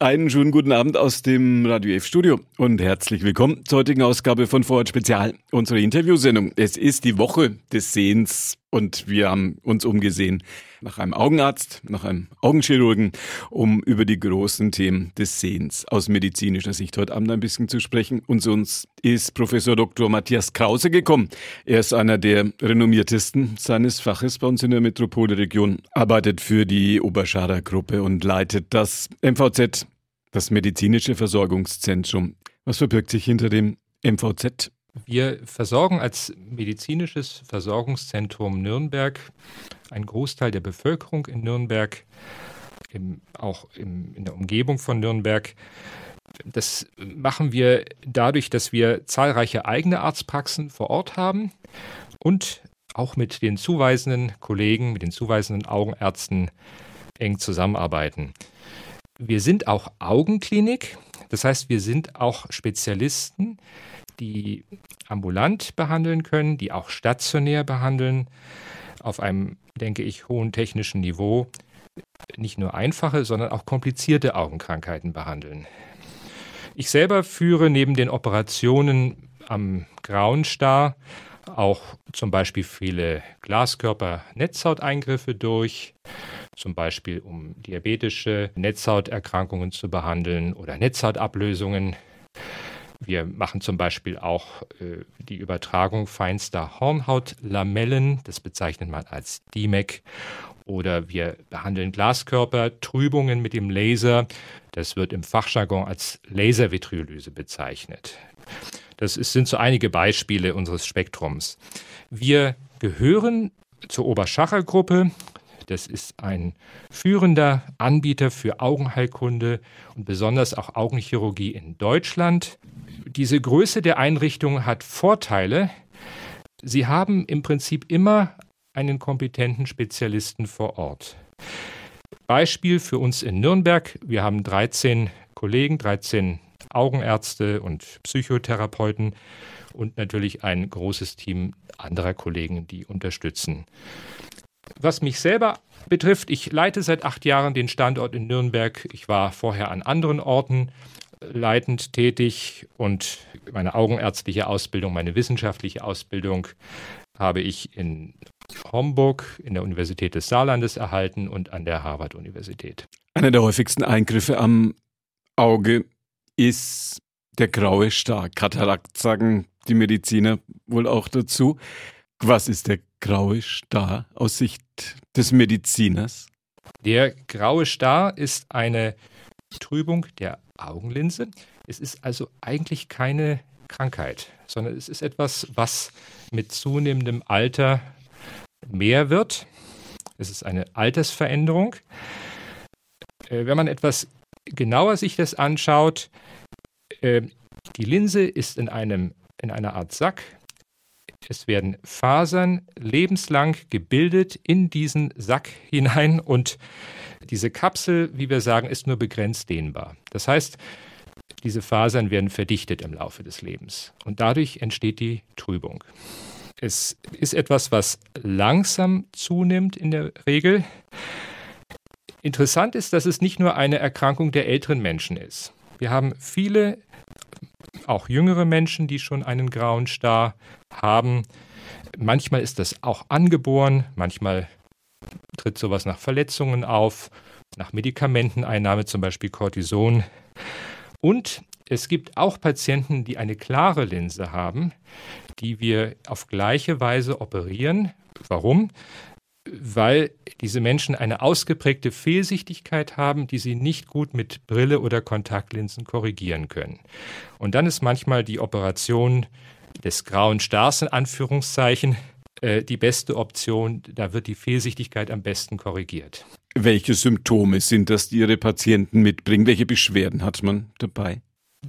Einen schönen guten Abend aus dem Radio F Studio und herzlich willkommen zur heutigen Ausgabe von Vorort Spezial, unsere Interviewsendung. Es ist die Woche des Sehens und wir haben uns umgesehen nach einem Augenarzt, nach einem Augenchirurgen, um über die großen Themen des Sehens aus medizinischer Sicht heute Abend ein bisschen zu sprechen. Und zu uns ist Professor Dr. Matthias Krause gekommen. Er ist einer der renommiertesten seines Faches bei uns in der Metropolregion, arbeitet für die Oberschader Gruppe und leitet das MVZ, das medizinische Versorgungszentrum. Was verbirgt sich hinter dem MVZ? Wir versorgen als medizinisches Versorgungszentrum Nürnberg einen Großteil der Bevölkerung in Nürnberg, im, auch im, in der Umgebung von Nürnberg. Das machen wir dadurch, dass wir zahlreiche eigene Arztpraxen vor Ort haben und auch mit den zuweisenden Kollegen, mit den zuweisenden Augenärzten eng zusammenarbeiten. Wir sind auch Augenklinik, das heißt, wir sind auch Spezialisten, die ambulant behandeln können, die auch stationär behandeln, auf einem, denke ich, hohen technischen Niveau nicht nur einfache, sondern auch komplizierte Augenkrankheiten behandeln. Ich selber führe neben den Operationen am grauen Star auch zum Beispiel viele Glaskörper-Netzhauteingriffe durch, zum Beispiel um diabetische Netzhauterkrankungen zu behandeln oder Netzhautablösungen wir machen zum Beispiel auch äh, die Übertragung feinster Hornhautlamellen, das bezeichnet man als DMEC. Oder wir behandeln Glaskörper, Trübungen mit dem Laser. Das wird im Fachjargon als Laservitriolyse bezeichnet. Das ist, sind so einige Beispiele unseres Spektrums. Wir gehören zur Oberschacher Gruppe. Das ist ein führender Anbieter für Augenheilkunde und besonders auch Augenchirurgie in Deutschland diese Größe der Einrichtung hat Vorteile. Sie haben im Prinzip immer einen kompetenten Spezialisten vor Ort. Beispiel für uns in Nürnberg. Wir haben 13 Kollegen, 13 Augenärzte und Psychotherapeuten und natürlich ein großes Team anderer Kollegen, die unterstützen. Was mich selber betrifft, ich leite seit acht Jahren den Standort in Nürnberg. Ich war vorher an anderen Orten leitend tätig und meine augenärztliche Ausbildung, meine wissenschaftliche Ausbildung habe ich in Homburg in der Universität des Saarlandes erhalten und an der Harvard-Universität. Einer der häufigsten Eingriffe am Auge ist der graue Star. Katarakt sagen die Mediziner wohl auch dazu. Was ist der graue Star aus Sicht des Mediziners? Der graue Star ist eine Trübung der Augenlinse. Es ist also eigentlich keine Krankheit, sondern es ist etwas, was mit zunehmendem Alter mehr wird. Es ist eine Altersveränderung. Äh, wenn man etwas genauer sich das anschaut, äh, die Linse ist in, einem, in einer Art Sack. Es werden Fasern lebenslang gebildet in diesen Sack hinein und diese Kapsel, wie wir sagen, ist nur begrenzt dehnbar. Das heißt, diese Fasern werden verdichtet im Laufe des Lebens und dadurch entsteht die Trübung. Es ist etwas, was langsam zunimmt in der Regel. Interessant ist, dass es nicht nur eine Erkrankung der älteren Menschen ist. Wir haben viele, auch jüngere Menschen, die schon einen grauen Star haben. Manchmal ist das auch angeboren, manchmal tritt sowas nach Verletzungen auf, nach Medikamenteneinnahme, zum Beispiel Cortison. Und es gibt auch Patienten, die eine klare Linse haben, die wir auf gleiche Weise operieren. Warum? Weil diese Menschen eine ausgeprägte Fehlsichtigkeit haben, die sie nicht gut mit Brille oder Kontaktlinsen korrigieren können. Und dann ist manchmal die Operation des grauen Stars in Anführungszeichen äh, die beste Option. Da wird die Fehlsichtigkeit am besten korrigiert. Welche Symptome sind das, die Ihre Patienten mitbringen? Welche Beschwerden hat man dabei?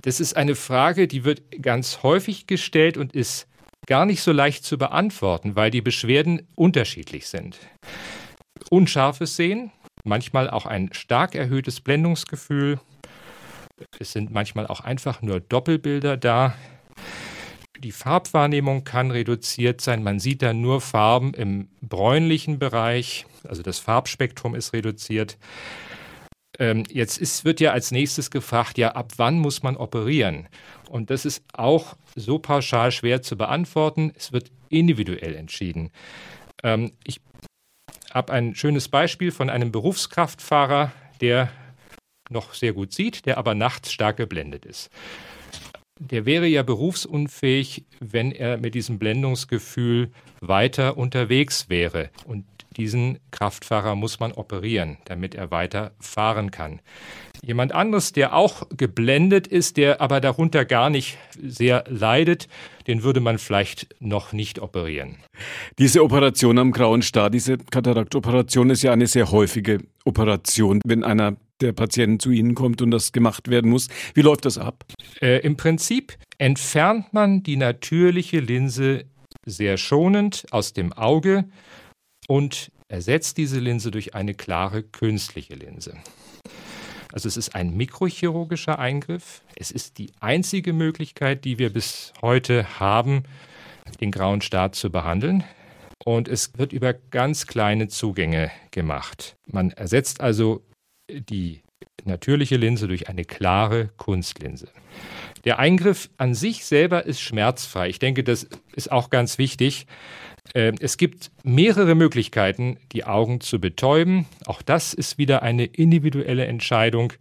Das ist eine Frage, die wird ganz häufig gestellt und ist gar nicht so leicht zu beantworten, weil die Beschwerden unterschiedlich sind. Unscharfes Sehen, manchmal auch ein stark erhöhtes Blendungsgefühl. Es sind manchmal auch einfach nur Doppelbilder da. Die Farbwahrnehmung kann reduziert sein. Man sieht da nur Farben im bräunlichen Bereich, also das Farbspektrum ist reduziert. Ähm, jetzt ist, wird ja als nächstes gefragt, ja, ab wann muss man operieren? Und das ist auch so pauschal schwer zu beantworten. Es wird individuell entschieden. Ähm, ich habe ein schönes Beispiel von einem Berufskraftfahrer, der noch sehr gut sieht, der aber nachts stark geblendet ist. Der wäre ja berufsunfähig, wenn er mit diesem Blendungsgefühl weiter unterwegs wäre. Und diesen Kraftfahrer muss man operieren, damit er weiter fahren kann. Jemand anderes, der auch geblendet ist, der aber darunter gar nicht sehr leidet, den würde man vielleicht noch nicht operieren. Diese Operation am grauen Star, diese Kataraktoperation ist ja eine sehr häufige Operation, wenn einer der Patienten zu Ihnen kommt und das gemacht werden muss. Wie läuft das ab? Äh, Im Prinzip entfernt man die natürliche Linse sehr schonend aus dem Auge und ersetzt diese Linse durch eine klare künstliche Linse. Also es ist ein mikrochirurgischer Eingriff. Es ist die einzige Möglichkeit, die wir bis heute haben, den grauen Star zu behandeln. Und es wird über ganz kleine Zugänge gemacht. Man ersetzt also die natürliche Linse durch eine klare Kunstlinse. Der Eingriff an sich selber ist schmerzfrei. Ich denke, das ist auch ganz wichtig. Ähm, es gibt mehrere Möglichkeiten, die Augen zu betäuben. Auch das ist wieder eine individuelle Entscheidung.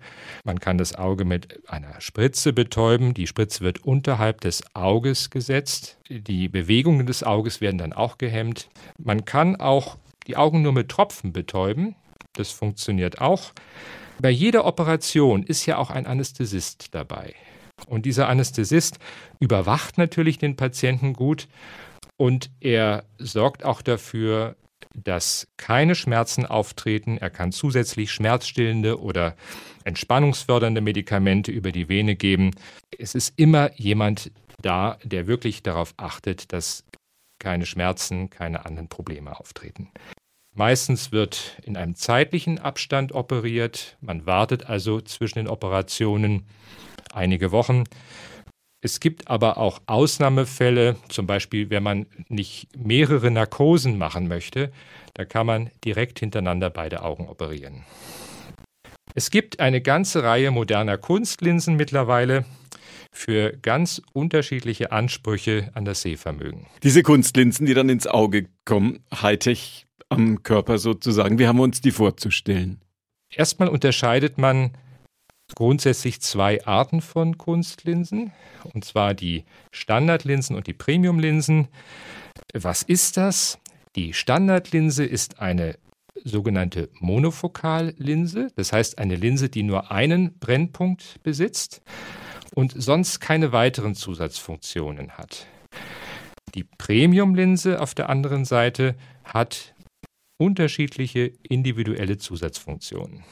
Man kann das Auge mit einer Spritze betäuben. Die Spritze wird unterhalb des Auges gesetzt. Die Bewegungen des Auges werden dann auch gehemmt. Man kann auch die Augen nur mit Tropfen betäuben. Das funktioniert auch. Bei jeder Operation ist ja auch ein Anästhesist dabei. Und dieser Anästhesist überwacht natürlich den Patienten gut und er sorgt auch dafür, dass keine Schmerzen auftreten. Er kann zusätzlich schmerzstillende oder entspannungsfördernde Medikamente über die Vene geben. Es ist immer jemand da, der wirklich darauf achtet, dass keine Schmerzen, keine anderen Probleme auftreten. Meistens wird in einem zeitlichen Abstand operiert. Man wartet also zwischen den Operationen einige Wochen. Es gibt aber auch Ausnahmefälle, zum Beispiel wenn man nicht mehrere Narkosen machen möchte, da kann man direkt hintereinander beide Augen operieren. Es gibt eine ganze Reihe moderner Kunstlinsen mittlerweile für ganz unterschiedliche Ansprüche an das Sehvermögen. Diese Kunstlinsen, die dann ins Auge kommen, Hightech am Körper sozusagen, wie haben wir uns die vorzustellen? Erstmal unterscheidet man grundsätzlich zwei Arten von Kunstlinsen, und zwar die Standardlinsen und die Premiumlinsen. Was ist das? Die Standardlinse ist eine sogenannte Monofokallinse, das heißt eine Linse, die nur einen Brennpunkt besitzt und sonst keine weiteren Zusatzfunktionen hat. Die Premiumlinse auf der anderen Seite hat unterschiedliche individuelle Zusatzfunktionen.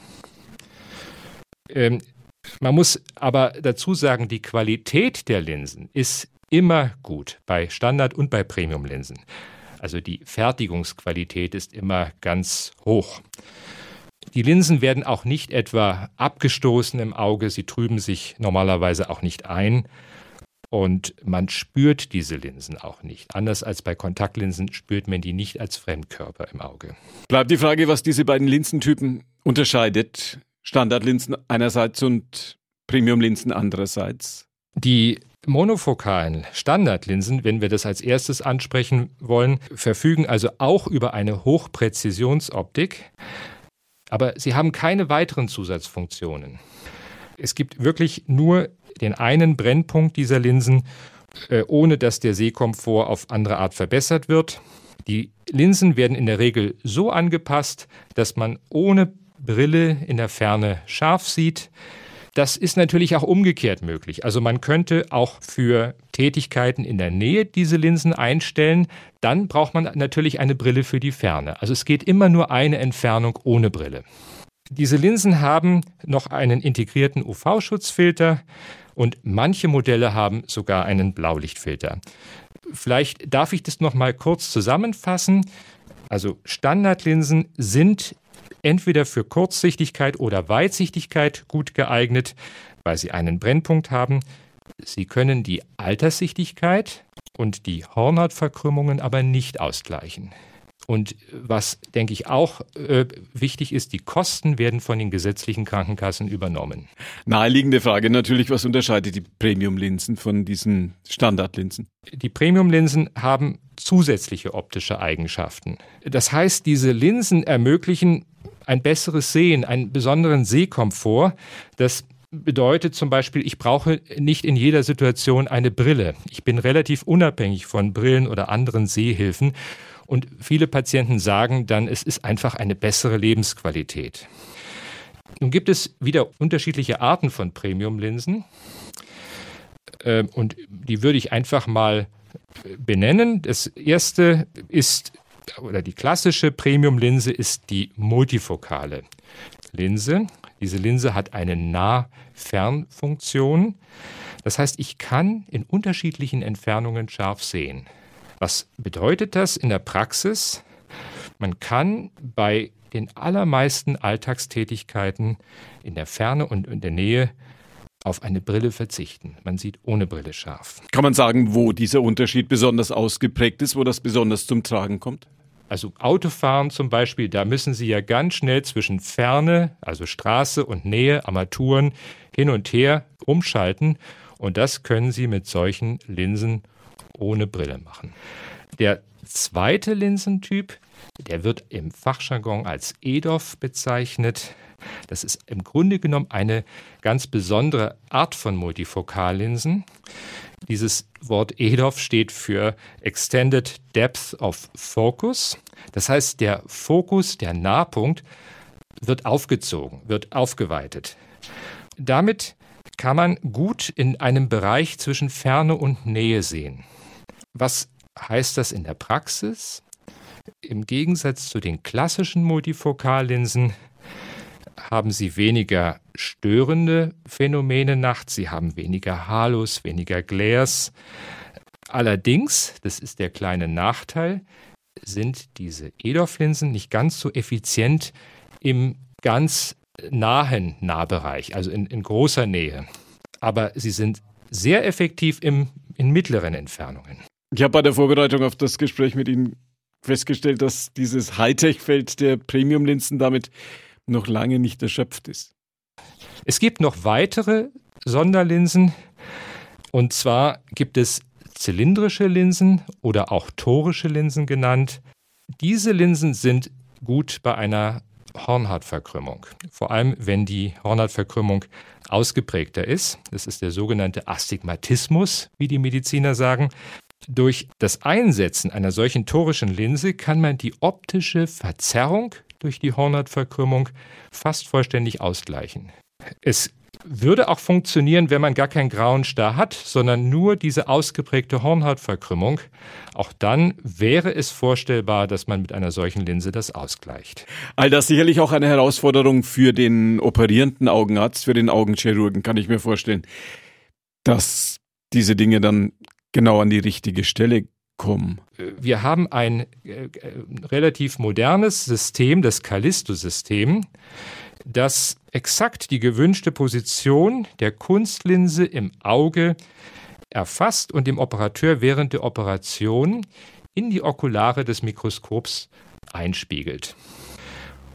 Ähm, man muss aber dazu sagen, die Qualität der Linsen ist immer gut bei Standard- und bei Premium-Linsen. Also die Fertigungsqualität ist immer ganz hoch. Die Linsen werden auch nicht etwa abgestoßen im Auge, sie trüben sich normalerweise auch nicht ein und man spürt diese Linsen auch nicht. Anders als bei Kontaktlinsen spürt man die nicht als Fremdkörper im Auge. Bleibt die Frage, was diese beiden Linsentypen unterscheidet. Standardlinsen einerseits und Premiumlinsen andererseits? Die monofokalen Standardlinsen, wenn wir das als erstes ansprechen wollen, verfügen also auch über eine Hochpräzisionsoptik, aber sie haben keine weiteren Zusatzfunktionen. Es gibt wirklich nur den einen Brennpunkt dieser Linsen, äh, ohne dass der Sehkomfort auf andere Art verbessert wird. Die Linsen werden in der Regel so angepasst, dass man ohne Brille in der Ferne scharf sieht. Das ist natürlich auch umgekehrt möglich. Also man könnte auch für Tätigkeiten in der Nähe diese Linsen einstellen. Dann braucht man natürlich eine Brille für die Ferne. Also es geht immer nur eine Entfernung ohne Brille. Diese Linsen haben noch einen integrierten UV-Schutzfilter und manche Modelle haben sogar einen Blaulichtfilter. Vielleicht darf ich das noch mal kurz zusammenfassen. Also Standardlinsen sind entweder für Kurzsichtigkeit oder Weitsichtigkeit gut geeignet, weil sie einen Brennpunkt haben. Sie können die Alterssichtigkeit und die Hornhautverkrümmungen aber nicht ausgleichen. Und was, denke ich, auch äh, wichtig ist, die Kosten werden von den gesetzlichen Krankenkassen übernommen. Naheliegende Frage natürlich, was unterscheidet die Premium-Linsen von diesen Standardlinsen? Die Premium-Linsen haben zusätzliche optische Eigenschaften. Das heißt, diese Linsen ermöglichen ein besseres Sehen, einen besonderen Sehkomfort. Das bedeutet zum Beispiel, ich brauche nicht in jeder Situation eine Brille. Ich bin relativ unabhängig von Brillen oder anderen Sehhilfen. Und viele Patienten sagen dann, es ist einfach eine bessere Lebensqualität. Nun gibt es wieder unterschiedliche Arten von Premium-Linsen. Ähm, und die würde ich einfach mal benennen. Das erste ist, oder die klassische Premium-Linse ist die multifokale Linse. Diese Linse hat eine Nah-Fernfunktion. Das heißt, ich kann in unterschiedlichen Entfernungen scharf sehen. Was bedeutet das in der Praxis? Man kann bei den allermeisten Alltagstätigkeiten in der Ferne und in der Nähe auf eine Brille verzichten. Man sieht ohne Brille scharf. Kann man sagen, wo dieser Unterschied besonders ausgeprägt ist, wo das besonders zum Tragen kommt? Also Autofahren zum Beispiel, da müssen Sie ja ganz schnell zwischen Ferne, also Straße und Nähe, Armaturen hin und her umschalten. Und das können Sie mit solchen Linsen ohne Brille machen. Der zweite Linsentyp, der wird im Fachjargon als EDOF bezeichnet. Das ist im Grunde genommen eine ganz besondere Art von Multifokallinsen. Dieses Wort EDOF steht für Extended Depth of Focus. Das heißt, der Fokus, der Nahpunkt, wird aufgezogen, wird aufgeweitet. Damit kann man gut in einem Bereich zwischen Ferne und Nähe sehen. Was heißt das in der Praxis? Im Gegensatz zu den klassischen Multifokallinsen haben sie weniger störende Phänomene nachts, sie haben weniger Halos, weniger Glares. Allerdings, das ist der kleine Nachteil, sind diese EDOF-Linsen nicht ganz so effizient im ganz nahen Nahbereich, also in, in großer Nähe. Aber sie sind sehr effektiv im, in mittleren Entfernungen. Ich habe bei der Vorbereitung auf das Gespräch mit Ihnen festgestellt, dass dieses Hightech-Feld der Premium-Linsen damit noch lange nicht erschöpft ist. Es gibt noch weitere Sonderlinsen. Und zwar gibt es zylindrische Linsen oder auch torische Linsen genannt. Diese Linsen sind gut bei einer Hornhautverkrümmung. Vor allem, wenn die Hornhautverkrümmung ausgeprägter ist. Das ist der sogenannte Astigmatismus, wie die Mediziner sagen. Durch das Einsetzen einer solchen torischen Linse kann man die optische Verzerrung durch die Hornhautverkrümmung fast vollständig ausgleichen. Es würde auch funktionieren, wenn man gar keinen grauen Star hat, sondern nur diese ausgeprägte Hornhautverkrümmung. Auch dann wäre es vorstellbar, dass man mit einer solchen Linse das ausgleicht. All das sicherlich auch eine Herausforderung für den operierenden Augenarzt, für den Augenchirurgen, kann ich mir vorstellen, dass diese Dinge dann genau an die richtige Stelle kommen? Wir haben ein äh, relativ modernes System, das Callisto-System, das exakt die gewünschte Position der Kunstlinse im Auge erfasst und dem Operateur während der Operation in die Okulare des Mikroskops einspiegelt.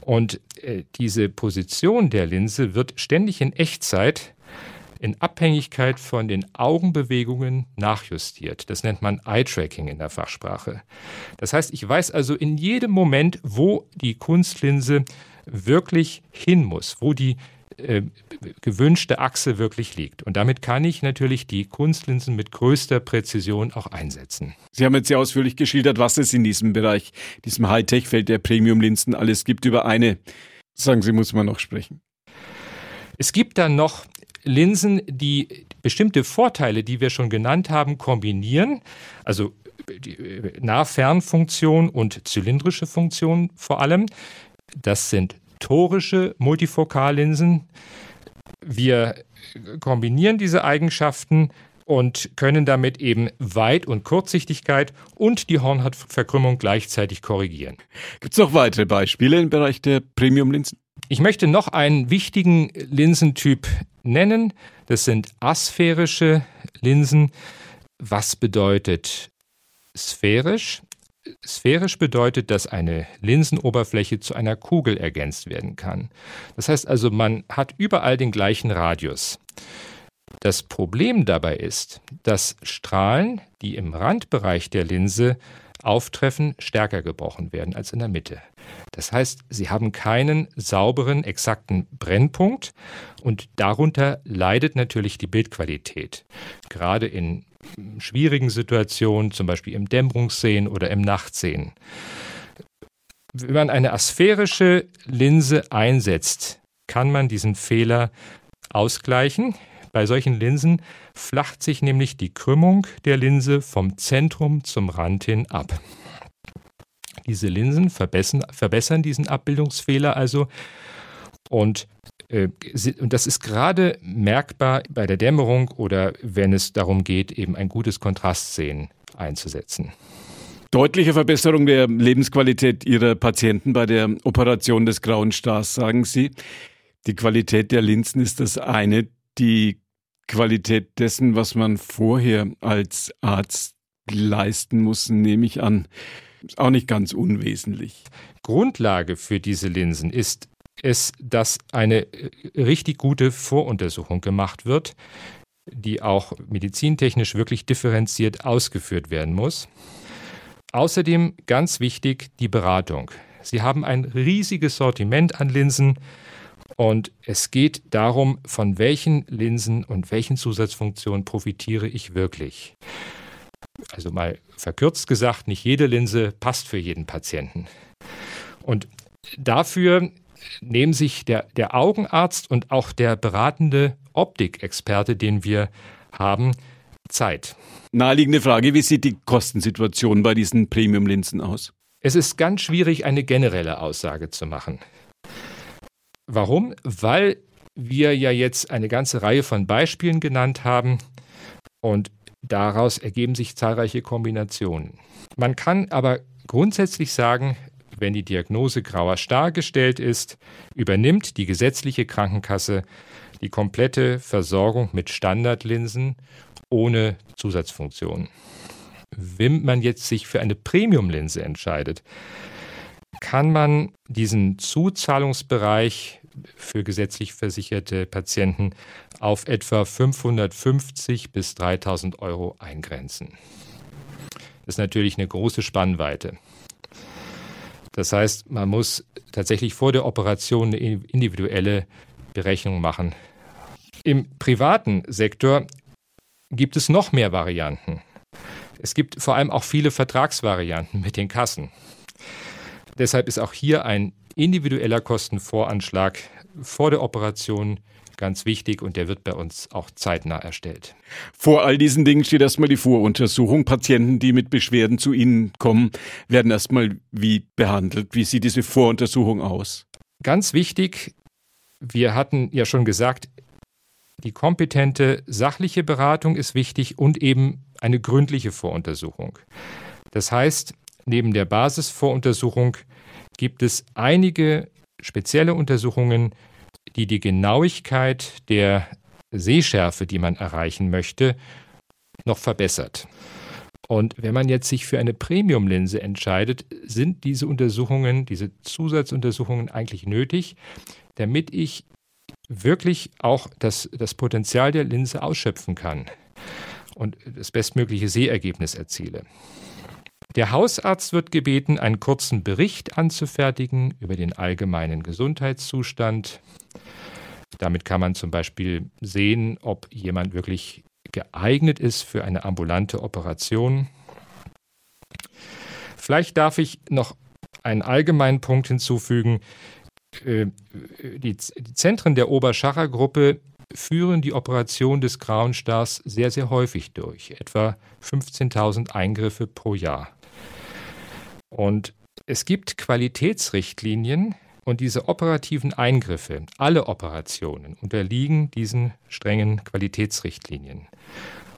Und äh, diese Position der Linse wird ständig in Echtzeit in Abhängigkeit von den Augenbewegungen nachjustiert. Das nennt man Eye-Tracking in der Fachsprache. Das heißt, ich weiß also in jedem Moment, wo die Kunstlinse wirklich hin muss, wo die äh, gewünschte Achse wirklich liegt. Und damit kann ich natürlich die Kunstlinsen mit größter Präzision auch einsetzen. Sie haben jetzt sehr ausführlich geschildert, was es in diesem Bereich, diesem Hightech-Feld der Premium-Linsen alles gibt. Über eine, sagen Sie, muss man noch sprechen. Es gibt dann noch Linsen, die bestimmte Vorteile, die wir schon genannt haben, kombinieren. Also die Nah-Fern-Funktion und zylindrische Funktion vor allem. Das sind torische Multifokallinsen. Wir kombinieren diese Eigenschaften und können damit eben Weit- und Kurzsichtigkeit und die Hornhautverkrümmung gleichzeitig korrigieren. Gibt es noch weitere Beispiele im Bereich der Premium-Linsen? Ich möchte noch einen wichtigen Linsentyp nennen. Das sind asphärische Linsen. Was bedeutet sphärisch? Sphärisch bedeutet, dass eine Linsenoberfläche zu einer Kugel ergänzt werden kann. Das heißt also, man hat überall den gleichen Radius. Das Problem dabei ist, dass Strahlen, die im Randbereich der Linse auftreffen, stärker gebrochen werden als in der Mitte. Das heißt, sie haben keinen sauberen, exakten Brennpunkt und darunter leidet natürlich die Bildqualität. Gerade in schwierigen Situationen, zum Beispiel im Dämmerungssehen oder im Nachtsehen. Wenn man eine asphärische Linse einsetzt, kann man diesen Fehler ausgleichen. Bei solchen Linsen flacht sich nämlich die Krümmung der Linse vom Zentrum zum Rand hin ab. Diese Linsen verbessern, verbessern diesen Abbildungsfehler also und äh, das ist gerade merkbar bei der Dämmerung oder wenn es darum geht, eben ein gutes Kontrastsehen einzusetzen. Deutliche Verbesserung der Lebensqualität Ihrer Patienten bei der Operation des grauen Stars, sagen Sie. Die Qualität der Linsen ist das eine. Die Qualität dessen, was man vorher als Arzt leisten muss, nehme ich an, ist auch nicht ganz unwesentlich. Grundlage für diese Linsen ist es, dass eine äh, richtig gute Voruntersuchung gemacht wird, die auch medizintechnisch wirklich differenziert ausgeführt werden muss. Außerdem ganz wichtig die Beratung. Sie haben ein riesiges Sortiment an Linsen und es geht darum, von welchen Linsen und welchen Zusatzfunktionen profitiere ich wirklich. Also mal verkürzt gesagt, nicht jede Linse passt für jeden Patienten. Und dafür nehmen sich der, der Augenarzt und auch der beratende Optikexperte, den wir haben, Zeit. Naheliegende Frage, wie sieht die Kostensituation bei diesen Premium-Linsen aus? Es ist ganz schwierig, eine generelle Aussage zu machen. Warum? Weil wir ja jetzt eine ganze Reihe von Beispielen genannt haben und daraus ergeben sich zahlreiche Kombinationen. Man kann aber grundsätzlich sagen, wenn die Diagnose grauer Star gestellt ist, übernimmt die gesetzliche Krankenkasse die komplette Versorgung mit Standardlinsen ohne Zusatzfunktionen. Wenn man jetzt sich für eine Premiumlinse entscheidet, kann man diesen Zuzahlungsbereich für gesetzlich versicherte Patienten auf etwa 550 bis 3000 Euro eingrenzen. Das ist natürlich eine große Spannweite. Das heißt, man muss tatsächlich vor der Operation eine individuelle Berechnung machen. Im privaten Sektor gibt es noch mehr Varianten. Es gibt vor allem auch viele Vertragsvarianten mit den Kassen. Deshalb ist auch hier ein individueller Kostenvoranschlag vor der Operation ganz wichtig und der wird bei uns auch zeitnah erstellt. Vor all diesen Dingen steht erstmal die Voruntersuchung. Patienten, die mit Beschwerden zu Ihnen kommen, werden erstmal wie behandelt. Wie sieht diese Voruntersuchung aus? Ganz wichtig, wir hatten ja schon gesagt, die kompetente sachliche Beratung ist wichtig und eben eine gründliche Voruntersuchung. Das heißt, neben der Basisvoruntersuchung gibt es einige spezielle Untersuchungen, die die Genauigkeit der Sehschärfe, die man erreichen möchte, noch verbessert. Und wenn man jetzt sich für eine Premium-Linse entscheidet, sind diese Untersuchungen, diese Zusatzuntersuchungen eigentlich nötig, damit ich wirklich auch das, das Potenzial der Linse ausschöpfen kann und das bestmögliche Sehergebnis erziele. Der Hausarzt wird gebeten, einen kurzen Bericht anzufertigen über den allgemeinen Gesundheitszustand. Damit kann man zum Beispiel sehen, ob jemand wirklich geeignet ist für eine ambulante Operation. Vielleicht darf ich noch einen allgemeinen Punkt hinzufügen. Äh, die Zentren der Oberschacher-Gruppe führen die Operation des Grauen Stars sehr, sehr häufig durch, etwa 15.000 Eingriffe pro Jahr. Und es gibt Qualitätsrichtlinien und diese operativen Eingriffe, alle Operationen unterliegen diesen strengen Qualitätsrichtlinien.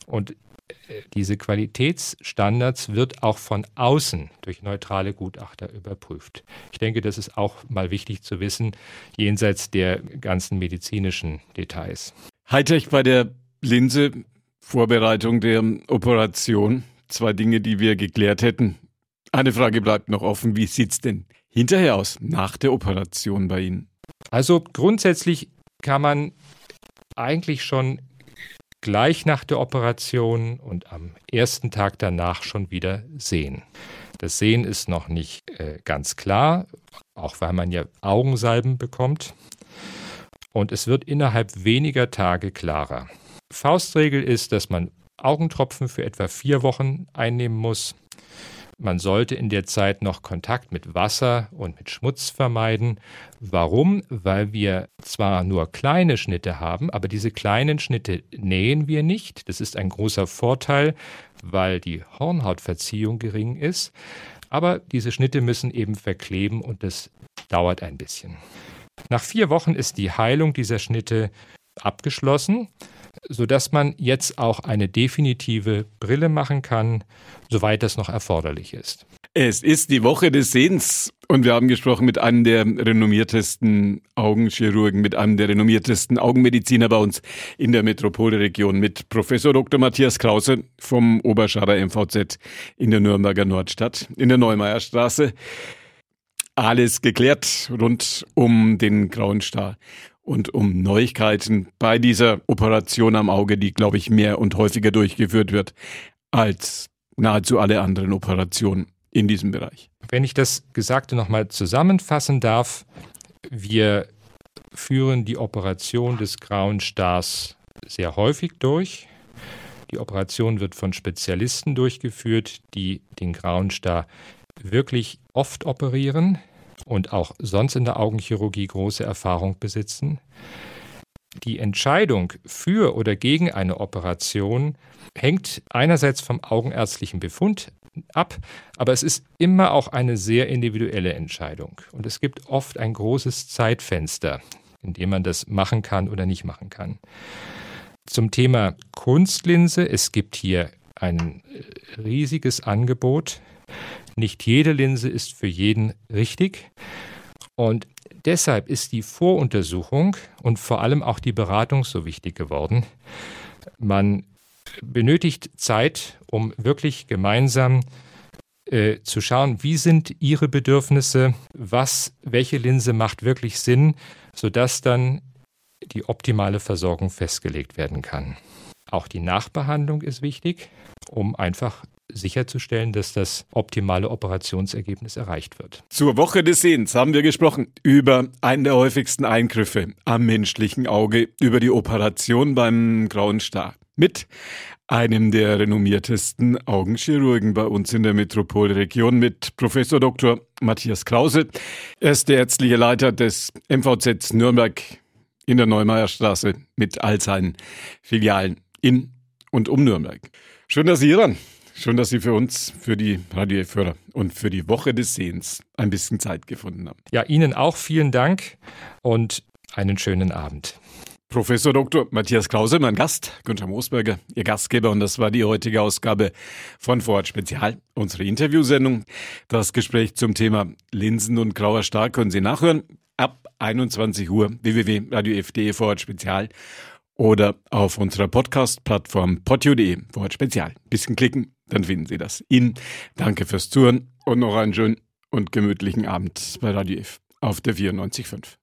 Und äh, diese Qualitätsstandards wird auch von außen durch neutrale Gutachter überprüft. Ich denke, das ist auch mal wichtig zu wissen, jenseits der ganzen medizinischen Details. Hightech bei der Linse, Vorbereitung der Operation. Zwei Dinge, die wir geklärt hätten Eine Frage bleibt noch offen. Wie sieht's denn hinterher aus, nach der Operation bei Ihnen? Also grundsätzlich kann man eigentlich schon gleich nach der Operation und am ersten Tag danach schon wieder sehen. Das Sehen ist noch nicht äh, ganz klar, auch weil man ja Augensalben bekommt. Und es wird innerhalb weniger Tage klarer. Faustregel ist, dass man Augentropfen für etwa vier Wochen einnehmen muss. Man sollte in der Zeit noch Kontakt mit Wasser und mit Schmutz vermeiden. Warum? Weil wir zwar nur kleine Schnitte haben, aber diese kleinen Schnitte nähen wir nicht. Das ist ein großer Vorteil, weil die Hornhautverziehung gering ist. Aber diese Schnitte müssen eben verkleben und das dauert ein bisschen. Nach vier Wochen ist die Heilung dieser Schnitte abgeschlossen sodass man jetzt auch eine definitive Brille machen kann, soweit das noch erforderlich ist. Es ist die Woche des Sehens und wir haben gesprochen mit einem der renommiertesten Augenchirurgen, mit einem der renommiertesten Augenmediziner bei uns in der Metropolregion, mit Professor Dr. Matthias Krause vom Oberscharer MVZ in der Nürnberger Nordstadt, in der Neumeierstraße. Alles geklärt rund um den Grauen Star und um Neuigkeiten bei dieser Operation am Auge, die, glaube ich, mehr und häufiger durchgeführt wird als nahezu alle anderen Operationen in diesem Bereich. Wenn ich das Gesagte nochmal zusammenfassen darf, wir führen die Operation des grauen Stars sehr häufig durch. Die Operation wird von Spezialisten durchgeführt, die den grauen Star wirklich oft operieren und auch sonst in der Augenchirurgie große Erfahrung besitzen. Die Entscheidung für oder gegen eine Operation hängt einerseits vom augenärztlichen Befund ab, aber es ist immer auch eine sehr individuelle Entscheidung. Und es gibt oft ein großes Zeitfenster, in dem man das machen kann oder nicht machen kann. Zum Thema Kunstlinse, es gibt hier ein riesiges Angebot nicht jede Linse ist für jeden richtig. Und deshalb ist die Voruntersuchung und vor allem auch die Beratung so wichtig geworden. Man benötigt Zeit, um wirklich gemeinsam äh, zu schauen, wie sind Ihre Bedürfnisse, was, welche Linse macht wirklich Sinn, sodass dann die optimale Versorgung festgelegt werden kann. Auch die Nachbehandlung ist wichtig, um einfach sicherzustellen, dass das optimale Operationsergebnis erreicht wird. Zur Woche des Sehens haben wir gesprochen über einen der häufigsten Eingriffe am menschlichen Auge, über die Operation beim Grauen Star. Mit einem der renommiertesten Augenchirurgen bei uns in der Metropolregion, mit Professor Dr. Matthias Krause. Er ist der ärztliche Leiter des MVZ Nürnberg in der Neumeierstraße mit all seinen Filialen in und um Nürnberg. Schön, dass Sie hier waren. Schön, dass Sie für uns, für die Radio Förder und für die Woche des Sehens ein bisschen Zeit gefunden haben. Ja, Ihnen auch vielen Dank und einen schönen Abend. Professor Dr. Matthias Krause, mein Gast, Günther Moosberger, Ihr Gastgeber, und das war die heutige Ausgabe von Vorort Spezial, unsere Interviewsendung. Das Gespräch zum Thema Linsen und grauer Star können Sie nachhören ab 21 Uhr www.radio.de Vorort Spezial oder auf unserer Podcast-Plattform podio.de Vorort Spezial. Bisschen klicken, dann finden Sie das. Ihnen danke fürs Zuhören und noch einen schönen und gemütlichen Abend bei Radio F auf der 94.5.